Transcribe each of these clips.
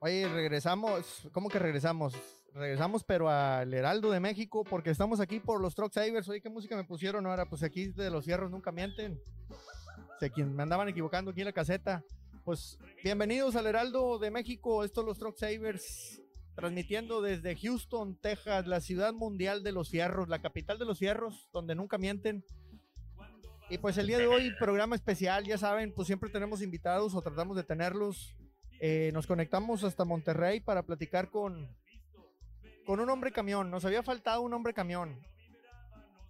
Oye, regresamos, ¿cómo que regresamos? Regresamos, pero al Heraldo de México, porque estamos aquí por los Truck Savers. Oye, ¿qué música me pusieron ahora? Pues aquí de los cierros nunca mienten. sé quien me andaban equivocando aquí en la caseta. Pues bienvenidos al Heraldo de México, estos los Truck Savers, transmitiendo desde Houston, Texas, la ciudad mundial de los fierros, la capital de los fierros, donde nunca mienten. Y pues el día de hoy, programa especial, ya saben, pues siempre tenemos invitados o tratamos de tenerlos. Eh, nos conectamos hasta Monterrey para platicar con, con un hombre camión. Nos había faltado un hombre camión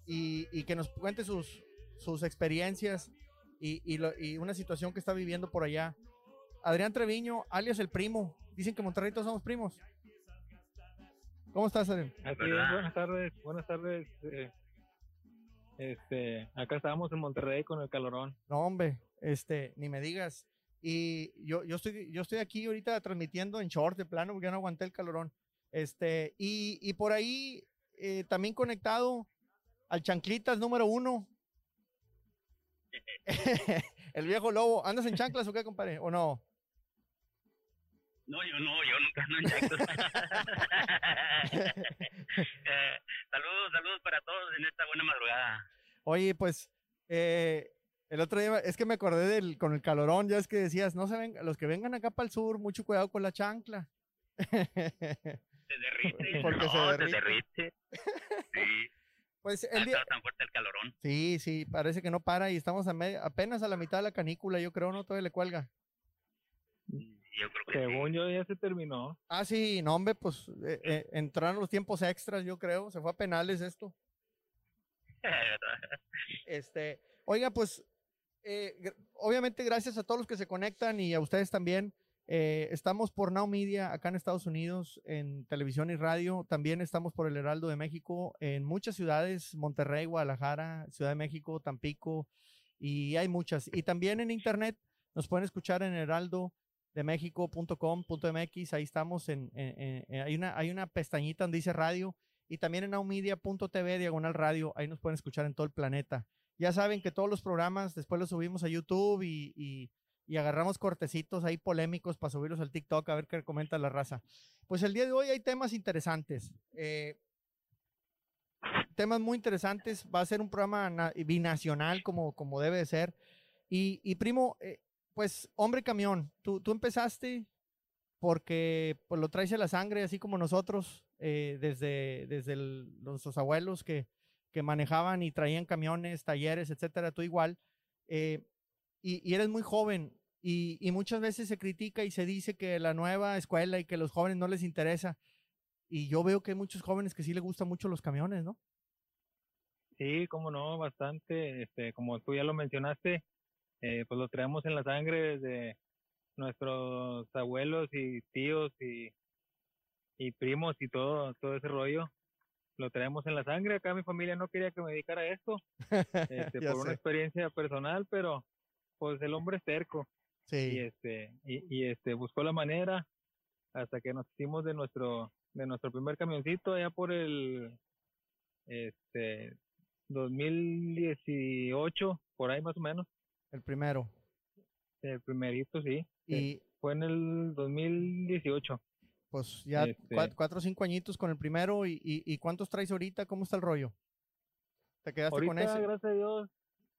y, y que nos cuente sus, sus experiencias y, y, lo, y, una situación que está viviendo por allá. Adrián Treviño, alias el primo. Dicen que Monterrey todos somos primos. ¿Cómo estás, Adrián? Así es, buenas tardes, buenas tardes. Eh, este, acá estábamos en Monterrey con el calorón. No, hombre, este, ni me digas. Y yo, yo estoy, yo estoy aquí ahorita transmitiendo en short de plano porque ya no aguanté el calorón. Este, y, y por ahí eh, también conectado al Chanclitas número uno. el viejo lobo. ¿Andas en chanclas o qué, compadre? ¿O no? No, yo no, yo nunca ando en chanclas. eh, saludos, saludos para todos en esta buena madrugada. Oye, pues, eh, el otro día, es que me acordé del, con el calorón, ya es que decías, no se ven, los que vengan acá para el sur, mucho cuidado con la chancla. Se derrite. Porque no, se derrite. Se derrite. Sí. Pues el día, tan fuerte el calorón. sí, sí, parece que no para y estamos a apenas a la mitad de la canícula, yo creo, no todavía le cuelga. Yo creo que Según yo ya se terminó. Ah, sí, no, hombre, pues eh, eh, entraron los tiempos extras, yo creo, se fue a penales esto. Este, oiga, pues, eh, obviamente gracias a todos los que se conectan y a ustedes también. Eh, estamos por Now Media acá en Estados Unidos, en televisión y radio. También estamos por el Heraldo de México en muchas ciudades, Monterrey, Guadalajara, Ciudad de México, Tampico, y hay muchas. Y también en internet nos pueden escuchar en heraldodemexico.com.mx. Ahí estamos, hay, una, una pestañita donde dice radio. Y también en nowmedia.tv, diagonal radio, ahí nos pueden escuchar en todo el planeta. Ya saben que todos los programas después los subimos a YouTube y, y- y agarramos cortecitos ahí polémicos para subirlos al TikTok a ver qué comenta la raza. Pues el día de hoy hay temas interesantes. eh, temas muy interesantes. Va a ser un programa na- binacional como, como debe de ser. Y, y primo, eh, pues hombre camión, tú, tú empezaste porque pues, lo traes a la sangre, así como nosotros, eh, desde, desde nuestros abuelos que, que manejaban y traían camiones, talleres, etcétera, tú igual. eh, y, eres muy joven y, muchas veces se critica y se dice que la nueva escuela y que los jóvenes no les interesa. Y yo veo que hay muchos jóvenes que sí les gustan mucho los camiones, ¿no? Sí, como no, bastante. Este, como tú ya lo mencionaste, eh, pues lo traemos en la sangre desde nuestros abuelos y tíos y, y primos y todo, todo ese rollo. Lo traemos en la sangre. Acá mi familia no quería que me dedicara a esto, este, por una experiencia personal, pero pues el hombre es terco. y Sí, este y, y, este buscó la manera hasta que nos hicimos de nuestro de nuestro primer camioncito allá por el este 2018 por ahí más o menos el primero. el primerito sí Y fue en el 2018 pues ya Este- cua- cuatro o cinco añitos con el primero. Y, y, y cuántos traes ahorita? ¿Cómo está el rollo? ¿Te quedaste con ese? gracias a Dios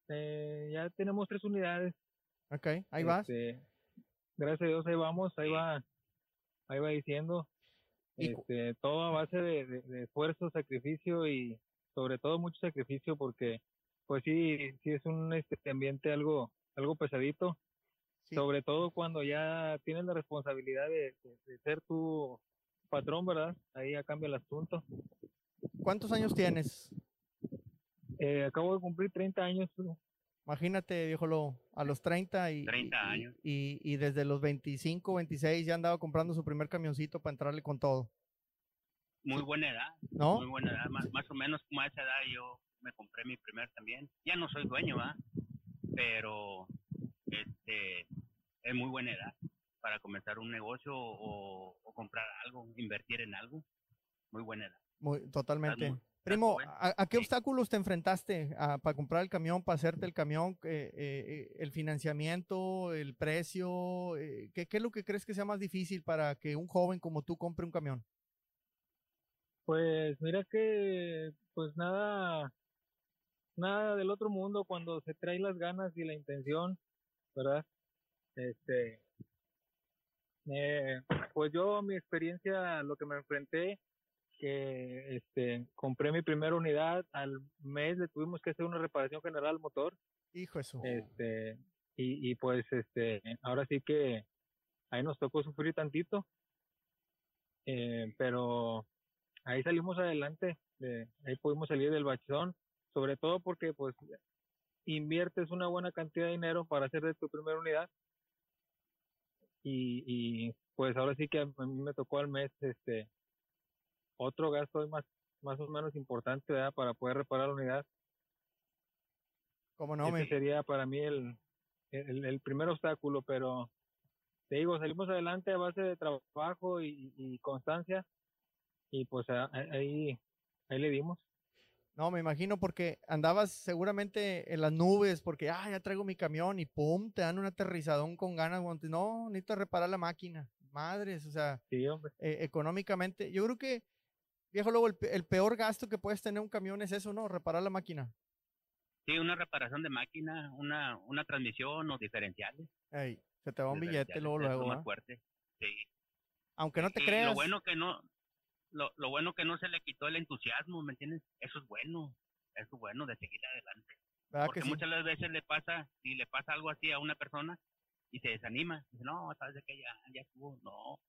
eh, ya tenemos tres unidades Ok, ahí vas. Este, gracias a Dios ahí vamos ahí va ahí va diciendo este, todo a base de, de- de esfuerzo, sacrificio y sobre todo mucho sacrificio porque pues sí, sí es un este, ambiente algo, algo pesadito, Sí. sobre todo cuando ya tienes la responsabilidad de, de- de ser tu patrón, ¿verdad? Ahí ya cambia el asunto. ¿Cuántos años tienes? Eh, acabo de cumplir 30 años, Imagínate, viejo lobo, a los 30 y, 30 y- años. Y, y desde los 25, 26 ya andaba comprando su primer camioncito para entrarle con todo, Muy buena edad. ¿no? Muy buena edad. Más, más o menos como a esa edad yo me compré mi primer también. Ya no soy dueño, ¿va? Pero este es muy buena edad para comenzar un negocio o, o comprar algo, invertir en algo. Muy buena edad. Muy, totalmente. muy- Primo. ¿a, a qué Sí. obstáculos te enfrentaste ah, para comprar el camión, para hacerte el camión? eh, eh, eh, el financiamiento, el precio, eh, ¿qué, qué es lo que crees que sea más difícil para que un joven como tú compre un camión? Pues mira que, pues nada, nada del otro mundo cuando se trae las ganas y la intención, ¿verdad? Este, eh, pues yo mi experiencia, lo que me enfrenté, que este, compré mi primera unidad, al mes le tuvimos que hacer una reparación general al motor, Hijo eso. este, y, y pues este, ahora sí que ahí nos tocó sufrir tantito, eh, pero ahí salimos adelante, de- ahí pudimos salir del bachón, sobre todo porque pues inviertes una buena cantidad de dinero para hacer de tu primera unidad y, y pues ahora sí que a mí me tocó al mes este otro gasto más más o menos importante ¿verdad? para poder reparar la unidad ¿Cómo no? ese Me, sería para mí el, el, el primer obstáculo, pero te digo, salimos adelante a base de trabajo y, y constancia y pues ahí, ahí le dimos. No, me imagino porque andabas seguramente en las nubes porque, ah, ya traigo mi camión y pum, te dan un aterrizadón con ganas. No, necesito reparar la máquina. Madres, o sea, Sí, eh, económicamente. Yo creo que, viejo luego, el, el peor gasto que puedes tener un camión es eso, ¿no? Reparar la máquina. Sí, una reparación de máquina, una, una transmisión o diferenciales. Ey, se te va un billete luego, luego, ¿va? fuerte. Sí. Aunque no te Y creas. Lo bueno que no, lo, lo bueno que no se le quitó el entusiasmo, ¿me entiendes? Eso es bueno, eso es bueno de seguir adelante. ¿verdad Porque que sí? muchas veces le pasa, si le pasa algo así a una persona y se desanima, dice, no, sabes de que ya, ya estuvo, no,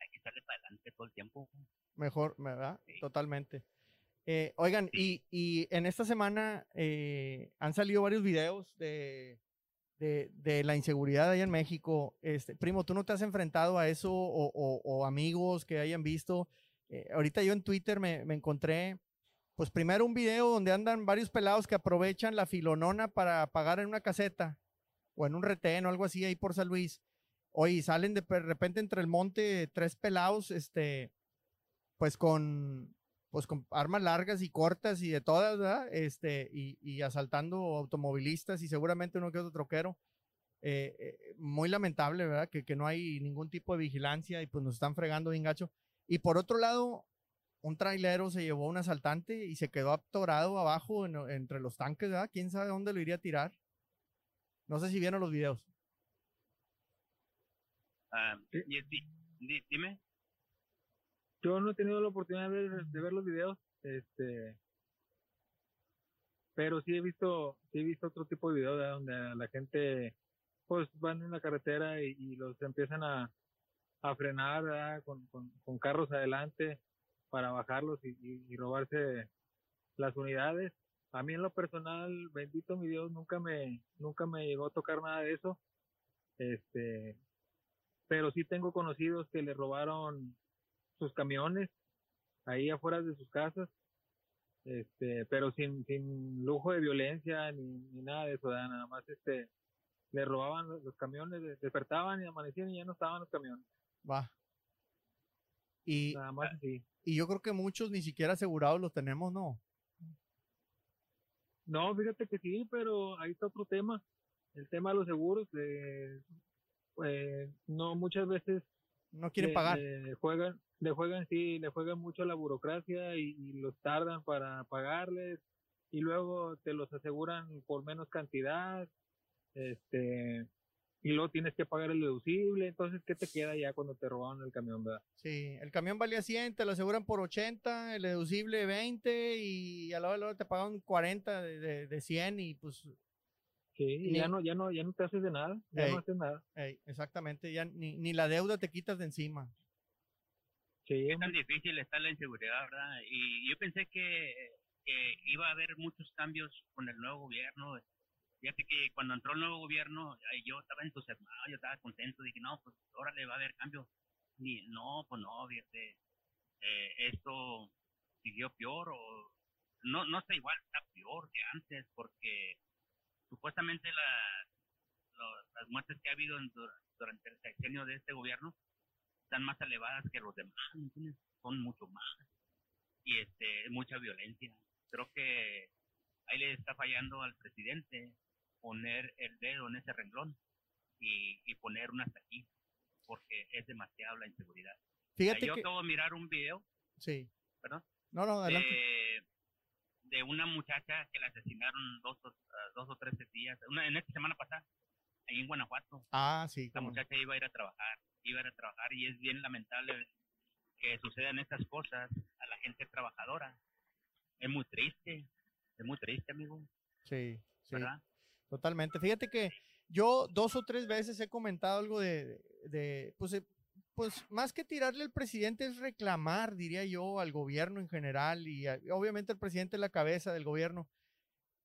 hay que estarle para adelante todo el tiempo. Mejor, ¿verdad? Sí. Totalmente. Eh, oigan, y, y en esta semana eh, han salido varios videos de, de, de la inseguridad allá en México. Este, primo, ¿tú no te has enfrentado a eso o, o- o amigos que hayan visto? Eh, ahorita yo en Twitter me, me encontré, pues primero un video donde andan varios pelados que aprovechan la filonona para pagar en una caseta o en un retén o algo así ahí por San Luis. Oye, salen de repente entre el monte tres pelados, este, pues con, pues con armas largas y cortas y de todas, ¿verdad? Este, y, y asaltando automovilistas y seguramente uno que otro troquero. Eh, eh, muy lamentable, ¿verdad? Que, que no hay ningún tipo de vigilancia y pues nos están fregando bien gacho. Y por otro lado, un trailero se llevó a un asaltante y se quedó atorado abajo en- entre los tanques, ¿verdad? ¿Quién sabe dónde lo iría a tirar? No sé si vieron los videos. Ah, Sí. dime. Yo no he tenido la oportunidad de ver, de ver los videos, este, pero sí he visto, sí he visto otro tipo de videos ¿verdad? donde la gente, pues van en la carretera y, y los empiezan a, a frenar. Con, con, con carros adelante para bajarlos y, y- robarse las unidades. A mí en lo personal, bendito mi Dios, nunca me, nunca me llegó a tocar nada de eso. Este, pero sí tengo conocidos que le robaron sus camiones ahí afuera de sus casas, este, pero sin, sin lujo de violencia ni, nada de eso, nada más este, le robaban los, camiones, de- despertaban y amanecían y ya no estaban los camiones, Va. Y, nada más así. y yo creo que muchos ni siquiera asegurados los tenemos, ¿no? No, fíjate que sí, pero ahí está otro tema, el tema de los seguros, de, pues, no muchas veces No quieren pagar. le juegan, le juegan, sí, le juegan mucho a la burocracia y, y los tardan para pagarles y luego te los aseguran por menos cantidad, este, y luego tienes que pagar el deducible, entonces, ¿qué te queda ya cuando te robaron el camión, verdad? Sí, el camión valía 100, te lo aseguran por 80, el deducible 20 y a la hora de la hora te pagan 40 de, de, de 100 y pues, Sí, y ya no, ya no, ya no te haces de nada, ya Ey. no haces nada. ey, exactamente, ya ni, ni la deuda te quitas de encima. Sí, Es tan difícil está la inseguridad, ¿verdad? Y yo pensé que, que iba a haber muchos cambios con el nuevo gobierno. Fíjate que cuando entró el nuevo gobierno, yo estaba entusiasmado, yo estaba contento, dije, no, pues ahora le va a haber cambio. Ni, no, pues no, fíjate, eh, esto siguió peor o no, no está igual, está peor que antes, porque supuestamente la, las muertes que ha habido durante el sexenio de este gobierno están más elevadas que los demás, ¿me entiendes? Son mucho más. y este mucha violencia. Creo que ahí le está fallando al presidente poner el dedo en ese renglón y, y poner una hasta aquí, porque es demasiado la inseguridad. Fíjate Yo que... acabo de mirar un video, Sí. perdón, No, no, adelante. de, de una muchacha que la asesinaron dos o, ah, dos o tres días, una, en esta semana pasada, ahí en Guanajuato. Ah, sí. La cómo muchacha iba a ir a trabajar, iba a ir a trabajar y es bien lamentable que sucedan estas cosas a la gente trabajadora. Es muy triste, es muy triste, amigo, Sí, sí. ¿verdad? Totalmente. Fíjate que yo dos o tres veces he comentado algo de, de pues, eh, pues más que tirarle al presidente es reclamar, diría yo, al gobierno en general y a- obviamente el presidente es la cabeza del gobierno.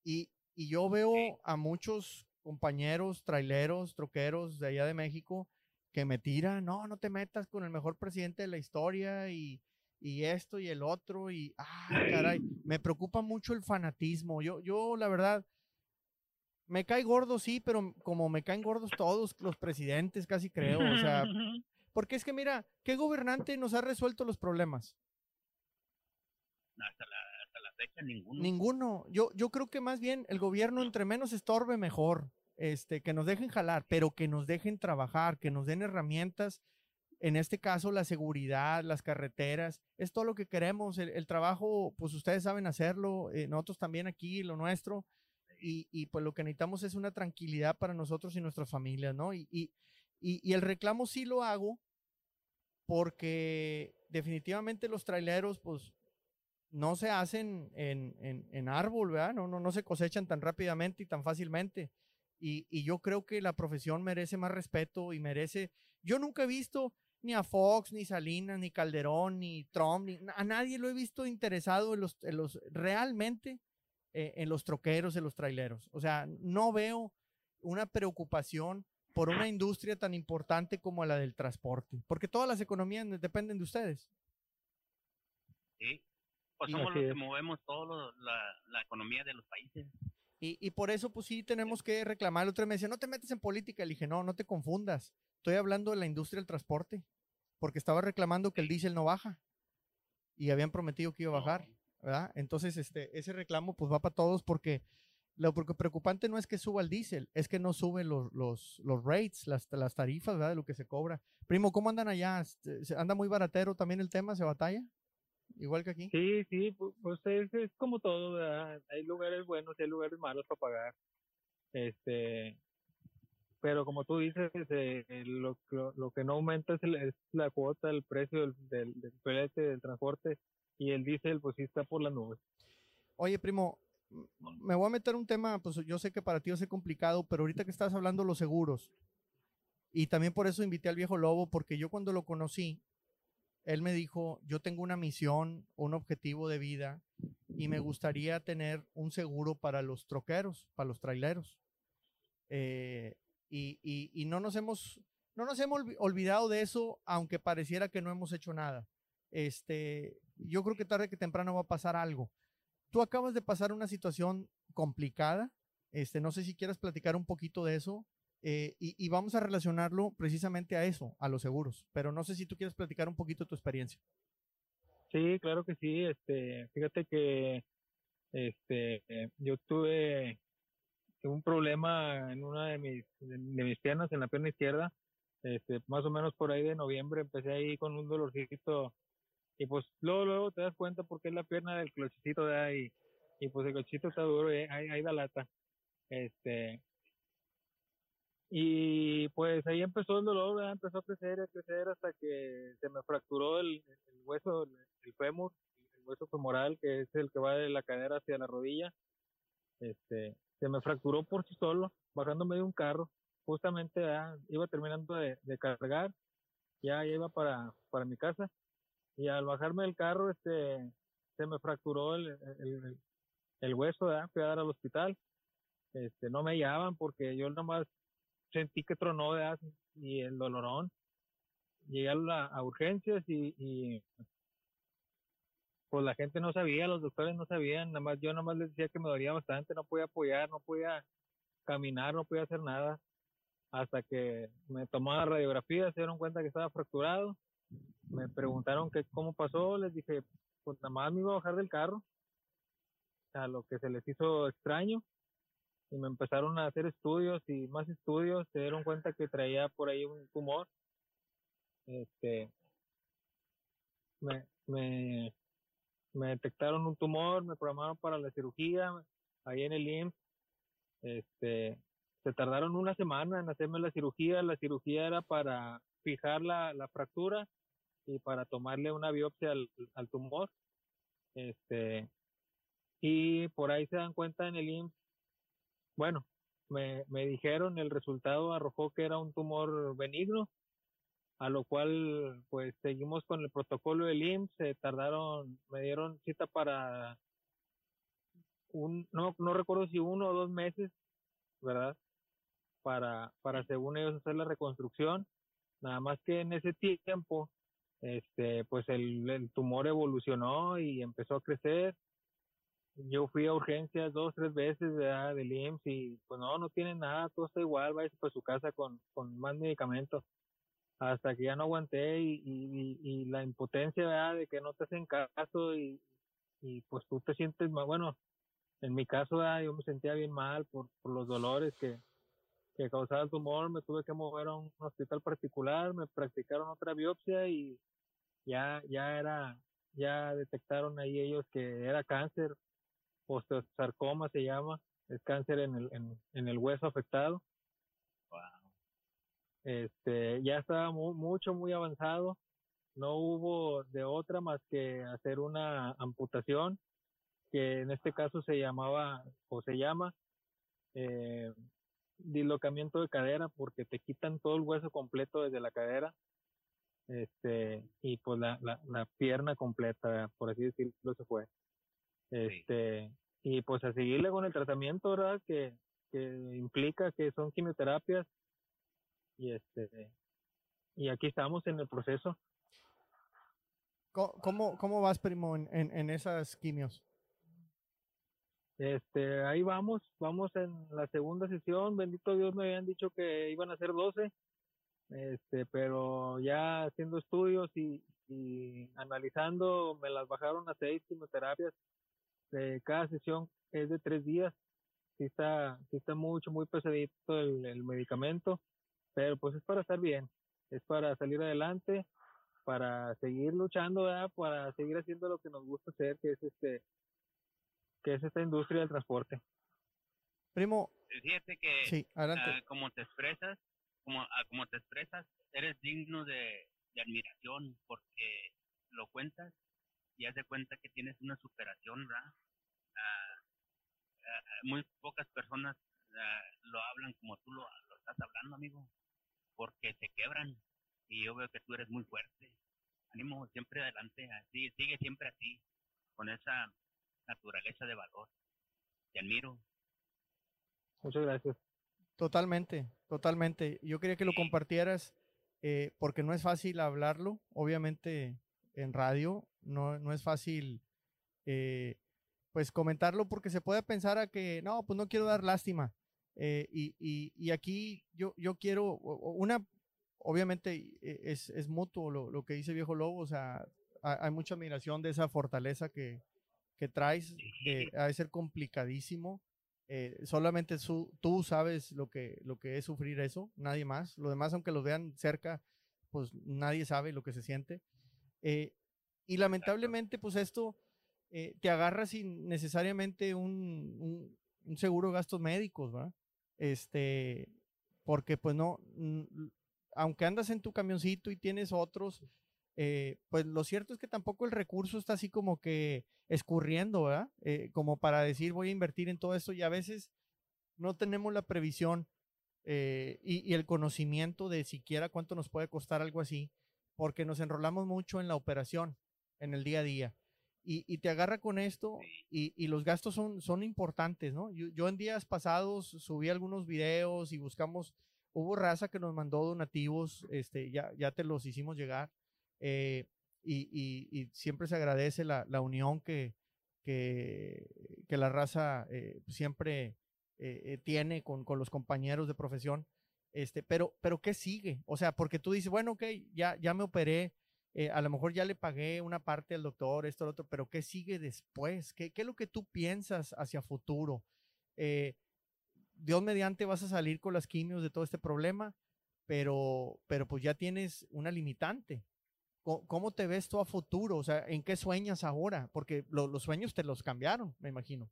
Y, y yo veo a muchos compañeros, traileros, troqueros de allá de México que me tiran, no, no te metas con el mejor presidente de la historia y, y esto y el otro y, ah, caray, me preocupa mucho el fanatismo. Yo, yo la verdad, me cae gordo, sí, pero como me caen gordos todos los presidentes, casi creo. O sea, porque es que mira, ¿qué gobernante nos ha resuelto los problemas? hasta, la, hasta la fecha ninguno. Ninguno. Yo, yo creo que más bien el gobierno entre menos estorbe mejor. Este, que nos dejen jalar, pero que nos dejen trabajar, que nos den herramientas. En este caso, la seguridad, las carreteras, es todo lo que queremos. El, el trabajo, pues ustedes saben hacerlo, eh, nosotros también aquí, lo nuestro. Y, y, pues lo que necesitamos es una tranquilidad para nosotros y nuestras familias, ¿no? Y, y, y, el reclamo sí lo hago porque definitivamente los traileros, pues no se hacen en, en, en árbol, ¿verdad? No, no, no se cosechan tan rápidamente y tan fácilmente. Y yo creo que la profesión merece más respeto y merece... Yo nunca he visto ni a Fox, ni Salinas, ni Calderón, ni Trump, ni a nadie lo he visto interesado en los, en los realmente eh, en los troqueros, en los traileros. O sea, no veo una preocupación por una industria tan importante como la del transporte, porque todas las economías dependen de ustedes. Sí. Pues somos los que movemos toda la, la economía de los países. Y, y por eso, pues sí, tenemos que reclamar. El otro me decía, no te metas en política. Le dije, no, no te confundas. Estoy hablando de la industria del transporte, porque estaba reclamando que el diésel no baja. Y habían prometido que iba a bajar, Entonces, este, ese reclamo, pues va para todos, porque lo preocupante no es que suba el diésel, es que no suben los, los, los rates, las, las tarifas, ¿verdad? De lo que se cobra. Primo, ¿cómo andan allá? Este, ¿se- ¿Anda muy baratero también el tema? ¿Se batalla? Igual que aquí. Sí, sí, pu- pues es, es como todo, ¿verdad? Hay lugares buenos y hay lugares malos para pagar. Este, pero como tú dices, eh, lo, lo, lo que no aumenta es, el- es la cuota, el precio del, del, del del transporte y el diésel, pues sí está por las nubes. Oye, primo, me voy a meter un tema, pues yo sé que para ti va a ser complicado, pero ahorita que estás hablando los seguros, y también por eso invité al viejo lobo, porque yo cuando lo conocí, él me dijo, yo tengo una misión, un objetivo de vida, y me gustaría tener un seguro para los troqueros, para los traileros. Eh, y, y- y no nos hemos, no nos hemos olvi- olvidado de eso, aunque pareciera que no hemos hecho nada. Este, yo creo que tarde que temprano va a pasar algo. Tú acabas de pasar una situación complicada. Este, no sé si quieras platicar un poquito de eso. eh, y, vamos a relacionarlo precisamente a eso, a los seguros. Pero no sé si tú quieres platicar un poquito tu experiencia. Sí, claro que sí. Este, fíjate que este, eh, yo tuve un problema en una de mis, de mis piernas, en la pierna izquierda. Este, más o menos por ahí de noviembre empecé ahí con un dolorcito y pues luego, luego te das cuenta porque es la pierna del clochecito de ahí y pues el clochecito está duro y ahí, ahí da lata. Este, y pues ahí empezó el dolor, empezó a crecer, a crecer hasta que se me fracturó el, hueso, el, el fémur, el hueso femoral, que es el que va de la cadera hacia la rodilla. Este, se me fracturó por sí solo, bajándome de un carro. Justamente ¿verdad? iba terminando de, de cargar, ya, ya iba para, para mi casa. Y al bajarme del carro, este, se me fracturó el, el, hueso, ¿verdad? fui a dar al hospital. Este, no me hallaban porque yo nomás sentí que tronó ¿verdad? y el dolorón. Llegué a, la, a urgencias y, y pues la gente no sabía, los doctores no sabían, nada más yo nada más les decía que me dolía bastante, no podía apoyar, no podía caminar, no podía hacer nada, hasta que me tomaron radiografía, se dieron cuenta que estaba fracturado, me preguntaron que cómo pasó, les dije, pues nada más me iba a bajar del carro, a lo que se les hizo extraño, y me empezaron a hacer estudios y más estudios, se dieron cuenta que traía por ahí un tumor. Este, me, me, detectaron un tumor, me programaron para la cirugía ahí en el IMSS. Este, se tardaron una semana en hacerme la cirugía. La cirugía era para fijar la, la fractura y para tomarle una biopsia al, al tumor. Este, y por ahí se dan cuenta en el IMSS bueno, me, me dijeron, el resultado arrojó que era un tumor benigno, a lo cual pues seguimos con el protocolo del IMSS, se tardaron, me dieron cita para un, no, no recuerdo si uno o dos meses, ¿verdad? Para, para según ellos hacer la reconstrucción, nada más que en ese tiempo, este, pues el, el tumor evolucionó y empezó a crecer yo fui a urgencias dos, tres veces ¿verdad? del IMSS y pues no, no tiene nada, todo está igual, vaya para su casa con, con más medicamentos. Hasta que ya no aguanté y, y, y la impotencia de que no te hacen caso y, y pues tú te sientes más, bueno, en mi caso yo me sentía bien mal por, por los dolores que, que causaba el tumor, me tuve que mover a un hospital particular, me practicaron otra biopsia y ya, ya era, ya detectaron ahí ellos que era cáncer osteosarcoma se llama, es cáncer en el, en, en el hueso afectado. Este, ya estaba mucho, muy avanzado. No hubo de otra más que hacer una amputación, que en este caso se llamaba o se llama eh, dislocamiento de cadera, porque te quitan todo el hueso completo desde la cadera este y pues la, la, la pierna completa, por así decirlo, se fue. Este, y pues a seguirle con el tratamiento, ¿verdad? Que, que implica que son quimioterapias. Y este, y aquí estamos en el proceso. ¿Cómo, cómo vas, primo, en, en, esas quimios? Este, ahí vamos, vamos en la segunda sesión. Bendito Dios, me habían dicho que iban a ser 12, este, pero ya haciendo estudios y, y analizando, me las bajaron a seis quimioterapias de cada sesión es de tres días. Sí está, sí está mucho, muy pesadito el, el medicamento, pero pues es para estar bien, es para salir adelante, para seguir luchando, para seguir haciendo lo que nos gusta hacer, que es este, que es esta industria del transporte. Primo. Fíjate que sí, adelante. Ah, como te expresas, como, ah, como te expresas, eres digno de, de admiración porque lo cuentas y haz de cuenta que tienes una superación, ¿verdad? Ah, muy pocas personas lo hablan como tú lo, lo, estás hablando, amigo, porque se quebran y yo veo que tú eres muy fuerte. Ánimo, siempre adelante, así, sigue siempre así, con esa naturaleza de valor. Te admiro. Muchas gracias. Totalmente, totalmente. Yo quería que lo compartieras eh, porque no es fácil hablarlo. Obviamente en radio no, no es fácil eh, pues comentarlo porque se puede pensar a que no, pues no quiero dar lástima. Eh, y, y, y, aquí yo, yo quiero, una, obviamente e, es, es mutuo lo, lo, que dice Viejo Lobo, o sea, hay, mucha admiración de esa fortaleza que, que traes, eh, ha de ser complicadísimo. Eh, solamente su, tú sabes lo que, lo que es sufrir eso, nadie más. Lo demás, aunque lo vean cerca, pues nadie sabe lo que se siente. Eh, y lamentablemente, pues esto eh, te agarra sin necesariamente un, un, seguro de gastos médicos, ¿verdad? Este, porque pues no, aunque andas en tu camioncito y tienes otros, eh, pues lo cierto es que tampoco el recurso está así como que escurriendo, ¿verdad? Eh, como para decir voy a invertir en todo esto y a veces no tenemos la previsión y, y, el conocimiento de siquiera cuánto nos puede costar algo así, porque nos enrolamos mucho en la operación en el día a día. Y, y te agarra con esto y, y, los gastos son, son importantes, ¿no? Yo, yo, en días pasados subí algunos videos y buscamos, hubo raza que nos mandó donativos, este, ya, ya te los hicimos llegar. Eh, y, y, siempre se agradece la, la unión que, que, que, la raza eh, siempre eh, tiene con, con, los compañeros de profesión. Este, pero, pero ¿qué sigue? O sea, porque tú dices, bueno, ok, ya, ya me operé, eh, a lo mejor ya le pagué una parte al doctor, esto, lo otro, pero ¿qué sigue después? ¿Qué, qué es lo que tú piensas hacia futuro? Eh, Dios mediante vas a salir con las quimios de todo este problema, pero, pero pues ya tienes una limitante. ¿Cómo, te ves tú a futuro? O sea, ¿en qué sueñas ahora? Porque los sueños te los cambiaron, me imagino.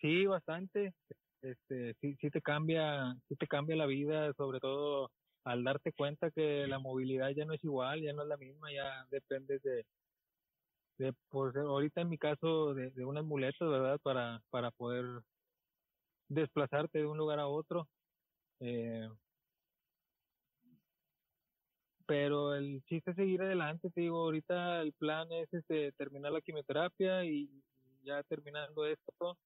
Sí, bastante. Este, sí, sí te cambia, sí te cambia la vida, sobre todo al darte cuenta que la movilidad ya no es igual, ya no es la misma, ya depende de, de pues ahorita en mi caso de, de unas muletas, ¿verdad? Para, para poder desplazarte de un lugar a otro. Eh, pero el chiste es seguir adelante, te digo, ahorita el plan es este, terminar la quimioterapia y ya terminando esto,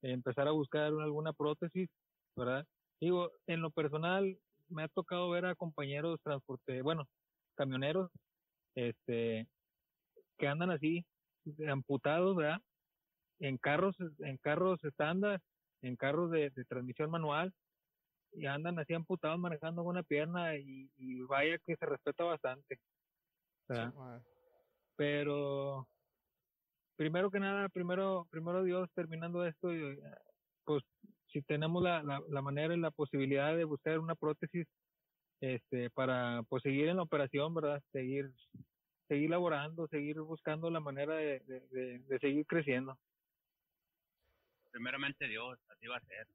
empezar a buscar alguna prótesis, ¿verdad? Digo, en lo personal, me ha tocado ver a compañeros transporte, bueno, camioneros, este, que andan así, amputados, ¿verdad? En carros, en carros estándar, en carros de, transmisión manual, y andan así amputados manejando una pierna y, vaya que se respeta bastante. Pero primero que nada, primero, primero Dios terminando esto, pues si tenemos la, la, manera y la posibilidad de buscar una prótesis este para pues seguir en la operación, ¿verdad? Seguir seguir laborando, seguir buscando la manera de, de, seguir creciendo. Primeramente Dios, así va a ser.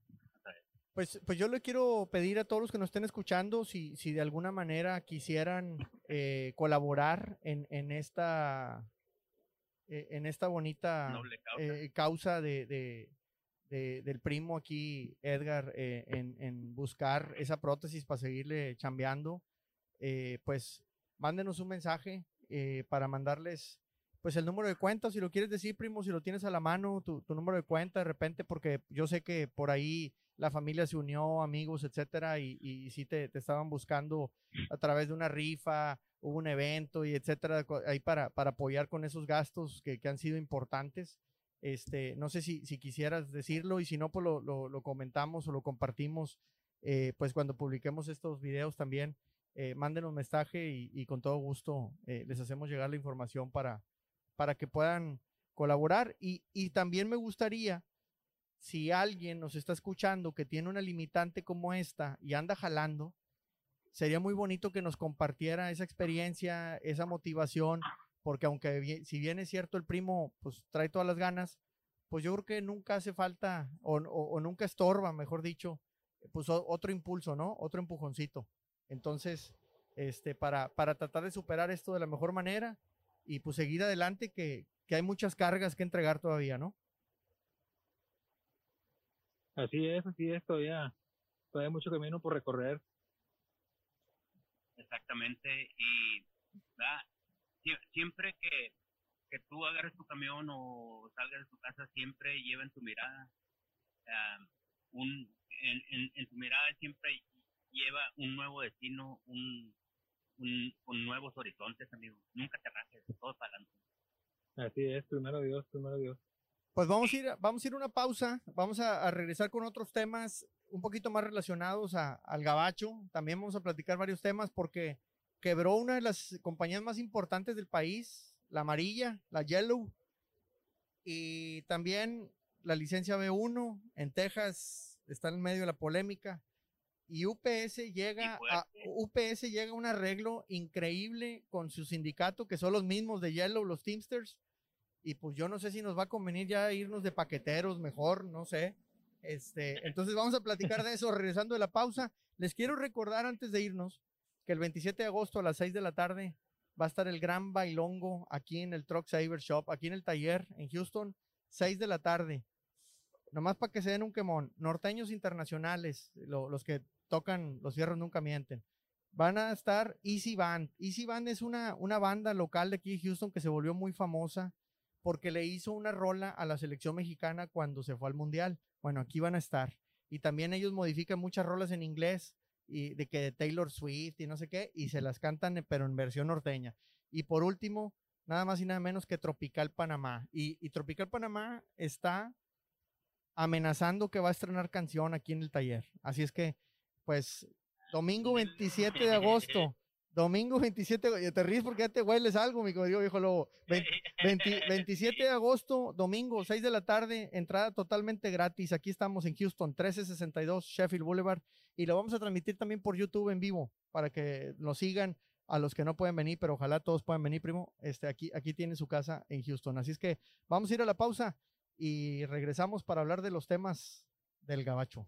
Pues, pues yo le quiero pedir a todos los que nos estén escuchando si, si de alguna manera quisieran eh, colaborar en, en esta eh, en esta bonita causa, eh, de, del primo aquí, Edgar, eh, en, buscar esa prótesis para seguirle chambeando, eh, pues mándenos un mensaje para mandarles pues el número de cuenta, si lo quieres decir, primo, si lo tienes a la mano, tu, número de cuenta de repente, porque yo sé que por ahí la familia se unió, amigos, etcétera, y, y sí te, estaban buscando a través de una rifa, hubo un evento y etcétera, ahí para, para apoyar con esos gastos que, que han sido importantes. Este, no sé si, si quisieras decirlo y si no, pues lo, lo, comentamos o lo compartimos, eh, pues cuando publiquemos estos videos también, eh, mándenos mensaje y, y, con todo gusto eh, les hacemos llegar la información para, para que puedan colaborar. Y, y también me gustaría, si alguien nos está escuchando que tiene una limitante como esta y anda jalando, sería muy bonito que nos compartiera esa experiencia, esa motivación porque aunque si bien es cierto el primo pues trae todas las ganas, pues yo creo que nunca hace falta o, nunca estorba, mejor dicho, pues otro impulso, ¿no? Otro empujoncito. Entonces, este, para, para tratar de superar esto de la mejor manera y pues seguir adelante que, que hay muchas cargas que entregar todavía, ¿no? Así es, así es, todavía, todavía hay mucho camino por recorrer. Exactamente, y siempre que, que tú agarres tu camión o salgas de tu casa, siempre lleva en tu mirada, un, en, en, tu mirada siempre lleva un nuevo destino, un, un, nuevos horizontes, amigo. Nunca te rajes, todo para adelante. Así es, primero Dios, primero Dios. Pues vamos a ir, vamos a ir una pausa, vamos a, a regresar con otros temas un poquito más relacionados a, al gabacho. También vamos a platicar varios temas porque quebró una de las compañías más importantes del país, la amarilla, la Yellow, y también la licencia B1 en Texas está en medio de la polémica. Y UPS llega a UPS llega a un arreglo increíble con su sindicato, que son los mismos de Yellow, los Teamsters. Y pues yo no sé si nos va a convenir ya irnos de paqueteros mejor, no sé. Este, entonces vamos a platicar de eso regresando de la pausa. Les quiero recordar antes de irnos que el 27 de agosto a las 6 de la tarde va a estar el gran bailongo aquí en el Truck Saver Shop, aquí en el taller en Houston, 6 de la tarde. Nomás para que se den un quemón. Norteños internacionales, los que tocan los fierros nunca mienten. Van a estar Easy Band. Easy Band es una, una banda local de aquí en Houston que se volvió muy famosa porque le hizo una rola a la selección mexicana cuando se fue al mundial. Bueno, aquí van a estar. Y también ellos modifican muchas rolas en inglés de que de Taylor Swift y no sé qué, y se las cantan, eh, pero en versión norteña. Y por último, nada más y nada menos que Tropical Panamá. Y, Tropical Panamá está amenazando que va a estrenar canción aquí en el taller. Así es que, pues, domingo 27 de agosto, Domingo 27, te ríes porque ya te hueles algo, mi querido viejo lobo. 27 de agosto, domingo, 6 de la tarde, entrada totalmente gratis. Aquí estamos en Houston, 1362 Sheffield Boulevard. Y lo vamos a transmitir también por YouTube en vivo para que nos sigan a los que no pueden venir, pero ojalá todos puedan venir, primo. Este, aquí, aquí tiene su casa en Houston. Así es que vamos a ir a la pausa y regresamos para hablar de los temas del gabacho.